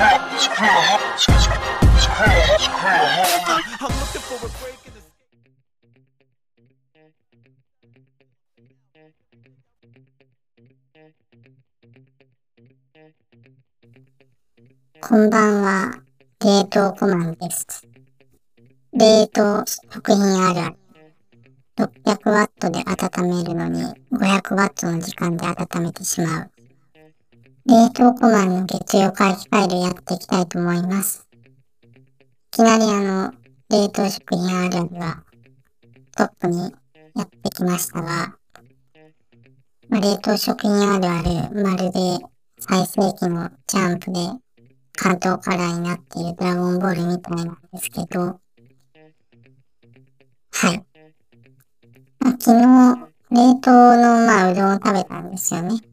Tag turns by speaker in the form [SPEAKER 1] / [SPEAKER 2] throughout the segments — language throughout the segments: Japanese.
[SPEAKER 1] こんばんは、冷凍コマンです。冷凍食品あるある。600ワットで温めるのに500ワットの時間で温めてしまう。冷凍コマンの月曜回帰ファイルやっていきたいと思います。いきなりあの、冷凍食品あるあるがトップにやってきましたが、まあ、冷凍食品あるある、まるで最盛期のジャンプで関東カラーになっているドラゴンボールみたいなんですけど、はい。まあ、昨日、冷凍の、まあ、うどんを食べたんですよね。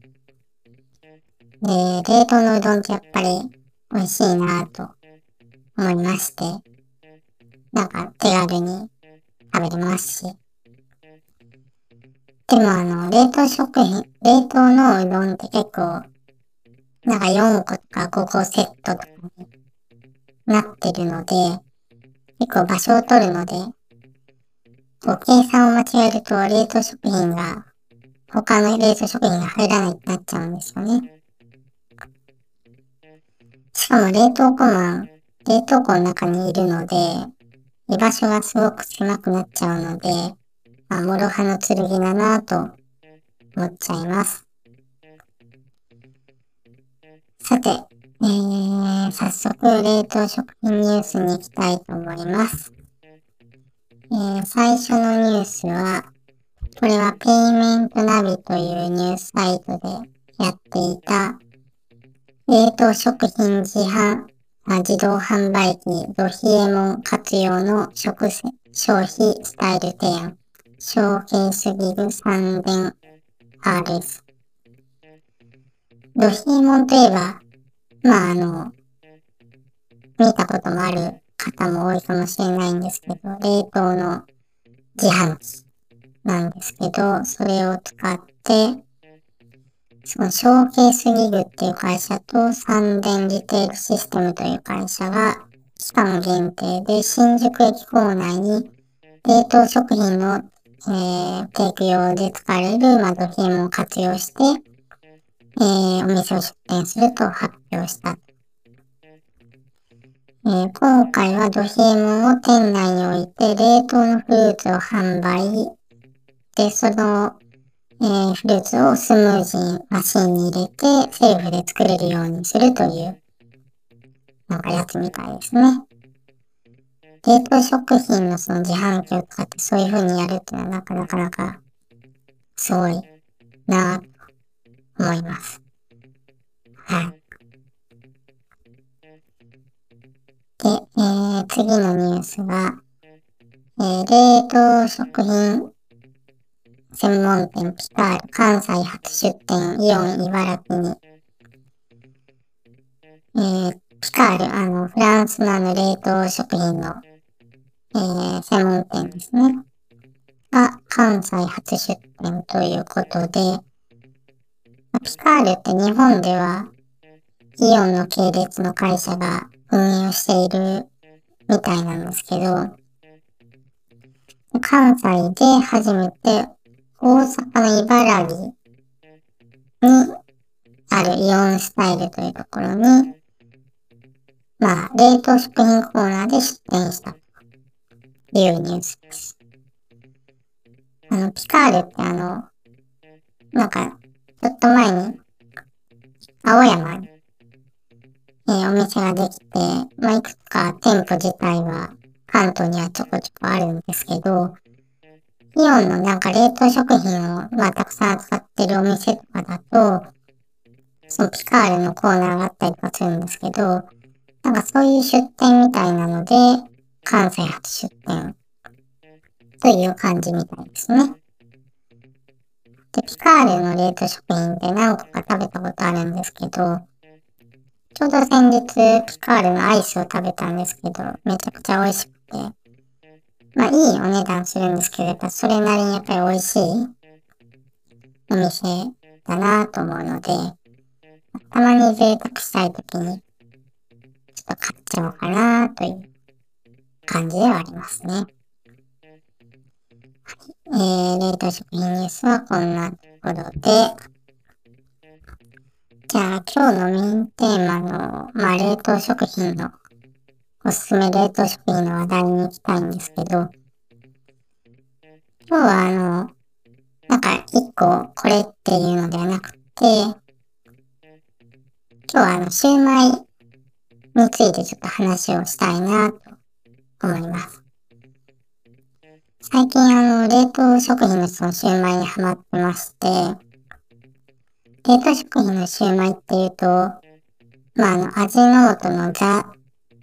[SPEAKER 1] で、冷凍のうどんってやっぱり美味しいなぁと思いまして、なんか手軽に食べれますし。でもあの、冷凍食品、冷凍のうどんって結構なんか4個とか5個セットとかになってるので、結構場所を取るので、こう計算を間違えると冷凍食品が、他の冷凍食品が入らないってなっちゃうんですよね。しかも冷凍庫マン、冷凍庫の中にいるので、居場所がすごく狭くなっちゃうので、まあ、諸刃の剣だなぁと思っちゃいます。さて、えー、早速冷凍食品ニュースに行きたいと思います。えー、最初のニュースは、これはペイメントナビというニュースサイトでやっていた、冷凍食品自販、自動販売機ドヒエモン活用の食消費スタイル提案、ショーケースギグ3電 RS。ドヒエモンといえば、まああの、見たこともある方も多いかもしれないんですけど、冷凍の自販機なんですけど、それを使って、そのショーケースギグっていう会社と三電リテールシステムという会社が期間限定で新宿駅構内に冷凍食品の、えー、提供で使われる、まあ、ドヒエモを活用して、えー、お店を出店すると発表した。えー、今回はドヒエモンを店内に置いて冷凍のフルーツを販売。で、その、えー、フルーツをスムージーマシンに入れてセーフで作れるようにするという、なんかやつみたいですね。冷凍食品のその自販機を使ってそういう風にやるっていうのはなかなかすごいなぁ思います。はい。で、えー、次のニュースは、えー、冷凍食品関西初出店イオン茨城に、えー、ピカール、あの、フランスのあの冷凍食品の、えー、専門店ですね。が関西初出店ということで、ピカールって日本ではイオンの系列の会社が運営をしているみたいなんですけど、関西で初めて大阪の茨城にあるイオンスタイルというところに、まあ、冷凍食品コーナーで出店したというニュースです。あの、ピカールってあの、なんか、ちょっと前に、青山に、えー、お店ができて、まあ、いくつか店舗自体は関東にはちょこちょこあるんですけど、イオンのなんか冷凍食品を、まあ、たくさん扱ってるお店とかだと、そのピカールのコーナーがあったりとかするんですけど、なんかそういう出店みたいなので、関西初出店という感じみたいですね。で、ピカールの冷凍食品って何個か食べたことあるんですけど、ちょうど先日ピカールのアイスを食べたんですけど、めちゃくちゃ美味しくて、まあいいお値段するんですけど、やっぱそれなりにやっぱり美味しいお店だなと思うので、たまに贅沢したい時にちょっと買っちゃおうかなという感じではありますね。はい。えー、冷凍食品ニュースはこんなところで、じゃあ今日のメインテーマの、まあ冷凍食品の、おすすめ冷凍食品の話題に行きたいんですけど、今日はあの、なんか一個これっていうのではなくて、今日はあの、シューマイについてちょっと話をしたいなと思います。最近あの、冷凍食品のそのシューマイにハマってまして、冷凍食品のシューマイっていうと、まあ、あの、味の素のザ、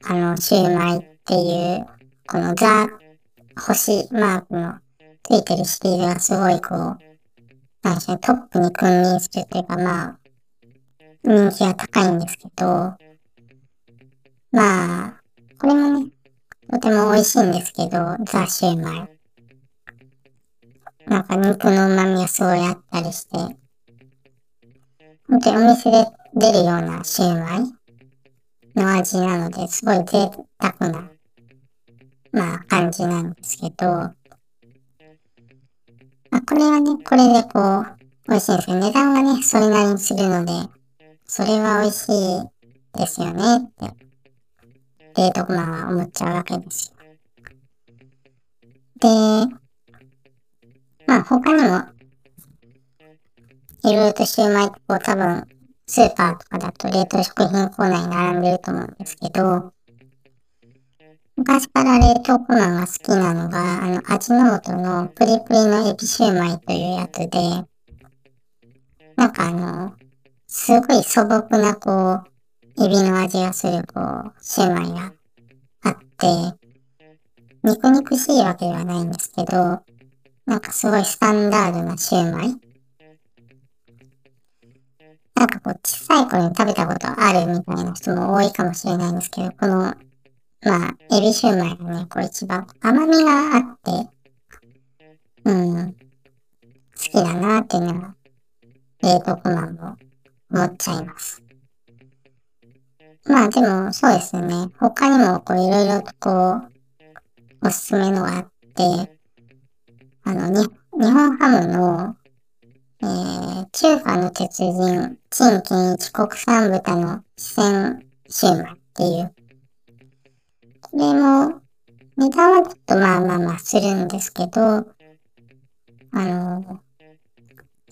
[SPEAKER 1] あの、シューマイっていう、このザ、星マークのついてるシリーズがすごいこう、なんでしょう、トップに君臨するというか、まあ、人気が高いんですけど、まあ、これもね、とても美味しいんですけど、ザ・シューマイ。なんか肉の旨味がすごいあったりして、本当にお店で出るようなシューマイの味なので、すごい贅沢な、まあ感じなんですけど、まあ、これはね、これでこう、美味しいんですけど、値段がね、それなりにするので、それは美味しいですよねって、デートマンは思っちゃうわけですよ。で、まあ他にも、いろいろとシューマイこう多分、スーパーとかだと冷凍食品コーナーに並んでると思うんですけど、昔から冷凍コマンが好きなのが、あの、味の素のプリプリのエビシューマイというやつで、なんかあの、すごい素朴なこう、エビの味がするこう、シューマイがあって、肉肉しいわけではないんですけど、なんかすごいスタンダードなシューマイ。なんかこう、小さい頃に食べたことあるみたいな人も多いかもしれないんですけど、このまあ、エビシューマイがね、これ一番甘みがあって、うん、好きだなっていうのは、冷凍コマンも思っちゃいます。まあでも、そうですね。他にも、こう、いろいろとこう、おすすめのがあって、あの、に、日本ハムの、えー、中華の鉄人、陳健一国産豚の四川シューマイっていう。これも、値段はちょっとまあまあまあするんですけど、あの、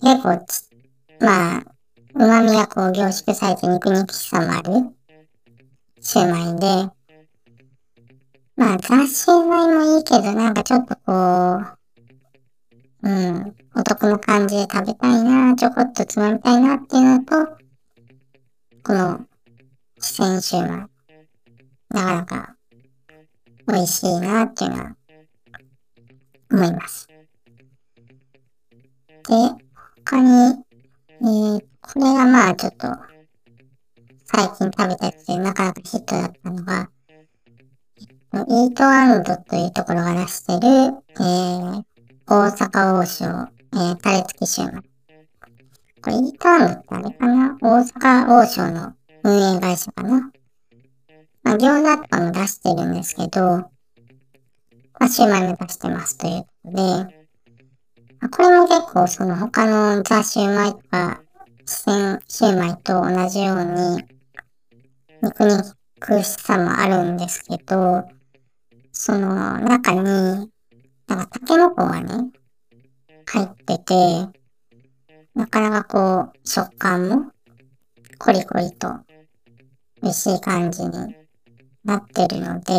[SPEAKER 1] 結構ち、まあ、旨味がこう凝縮されて肉肉しさもあるシューマイで、まあ、ザ・シューマイもいいけど、なんかちょっとこう、うん、お得な感じで食べたいな、ちょこっとつまみたいなっていうのと、この、四川シューマイ。なかなか美味しいなっていうのは思います。で、他に、えー、これがまあちょっと最近食べたやつでなかなかヒットだったのが、イートアンドというところが出してる、えー、大阪王将、えー、タレ付きシューマイ。これイートアンドってあれかな大阪王将の運営会社かなまあ、餃子とかも出してるんですけど、まあ、シューマイも出してますということで、まあ、これも結構その他のザ・シューマイとか、四川シューマイと同じように、肉肉しさもあるんですけど、その中に、なんかタケノコがね、入ってて、なかなかこう、食感も、コリコリと、美味しい感じになってるので、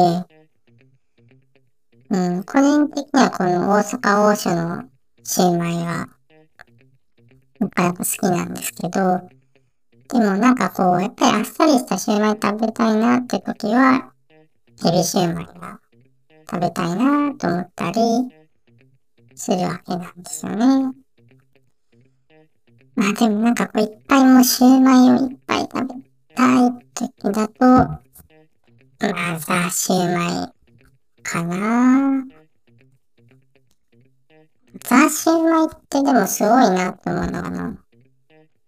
[SPEAKER 1] うん、個人的にはこの大阪王将のシューマイが、なかなか好きなんですけど、でもなんかこう、やっぱりあっさりしたシューマイ食べたいなって時は、エビシューマイが食べたいなと思ったりするわけなんですよね。まあでもなんかこういっぱいもうシューマイをいっぱい食べたい時だと、まあザ・シューマイかなザー・シューマイってでもすごいなって思うのがな、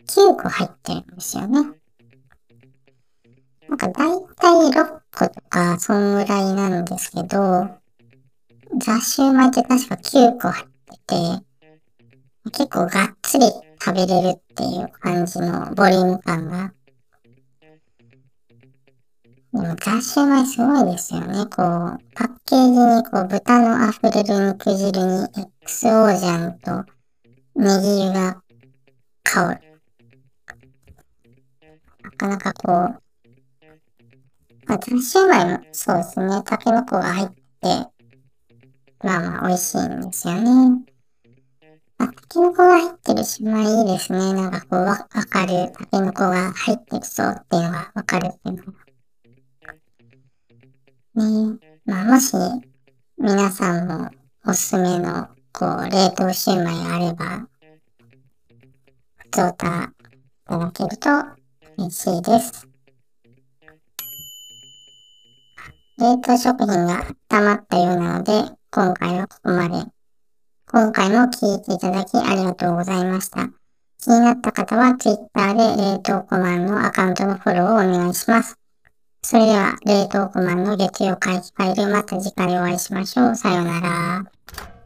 [SPEAKER 1] 9個入ってるんですよね。なんか大体6個とか、そんぐらいなんですけど、雑シューマイって確か9個入ってて、結構がっつり食べれるっていう感じのボリューム感が。でも雑シューマイすごいですよね。こう、パッケージにこう豚の溢れる肉汁に XO ジャンとネギ油が香る。なかなかこう、まあ、雑シューマイもそうですね。タケノコが入って、まあまあ美味しいんですよね。あ、タケノコが入ってるシューマイいいですね。なんかこうわ、わかる。タケノコが入ってるそうっていうのがわかるっていうのが。ねえまあもし、皆さんもおすすめの、こう、冷凍シューマイあれば、ふつおたいただけると嬉しいです。冷凍食品が溜まったようなので、今回はここまで。今回も聞いていただきありがとうございました。気になった方は Twitter で冷凍コマンのアカウントのフォローをお願いします。それでは、冷凍コマンの月曜会議会でまた次回お会いしましょう。さようなら。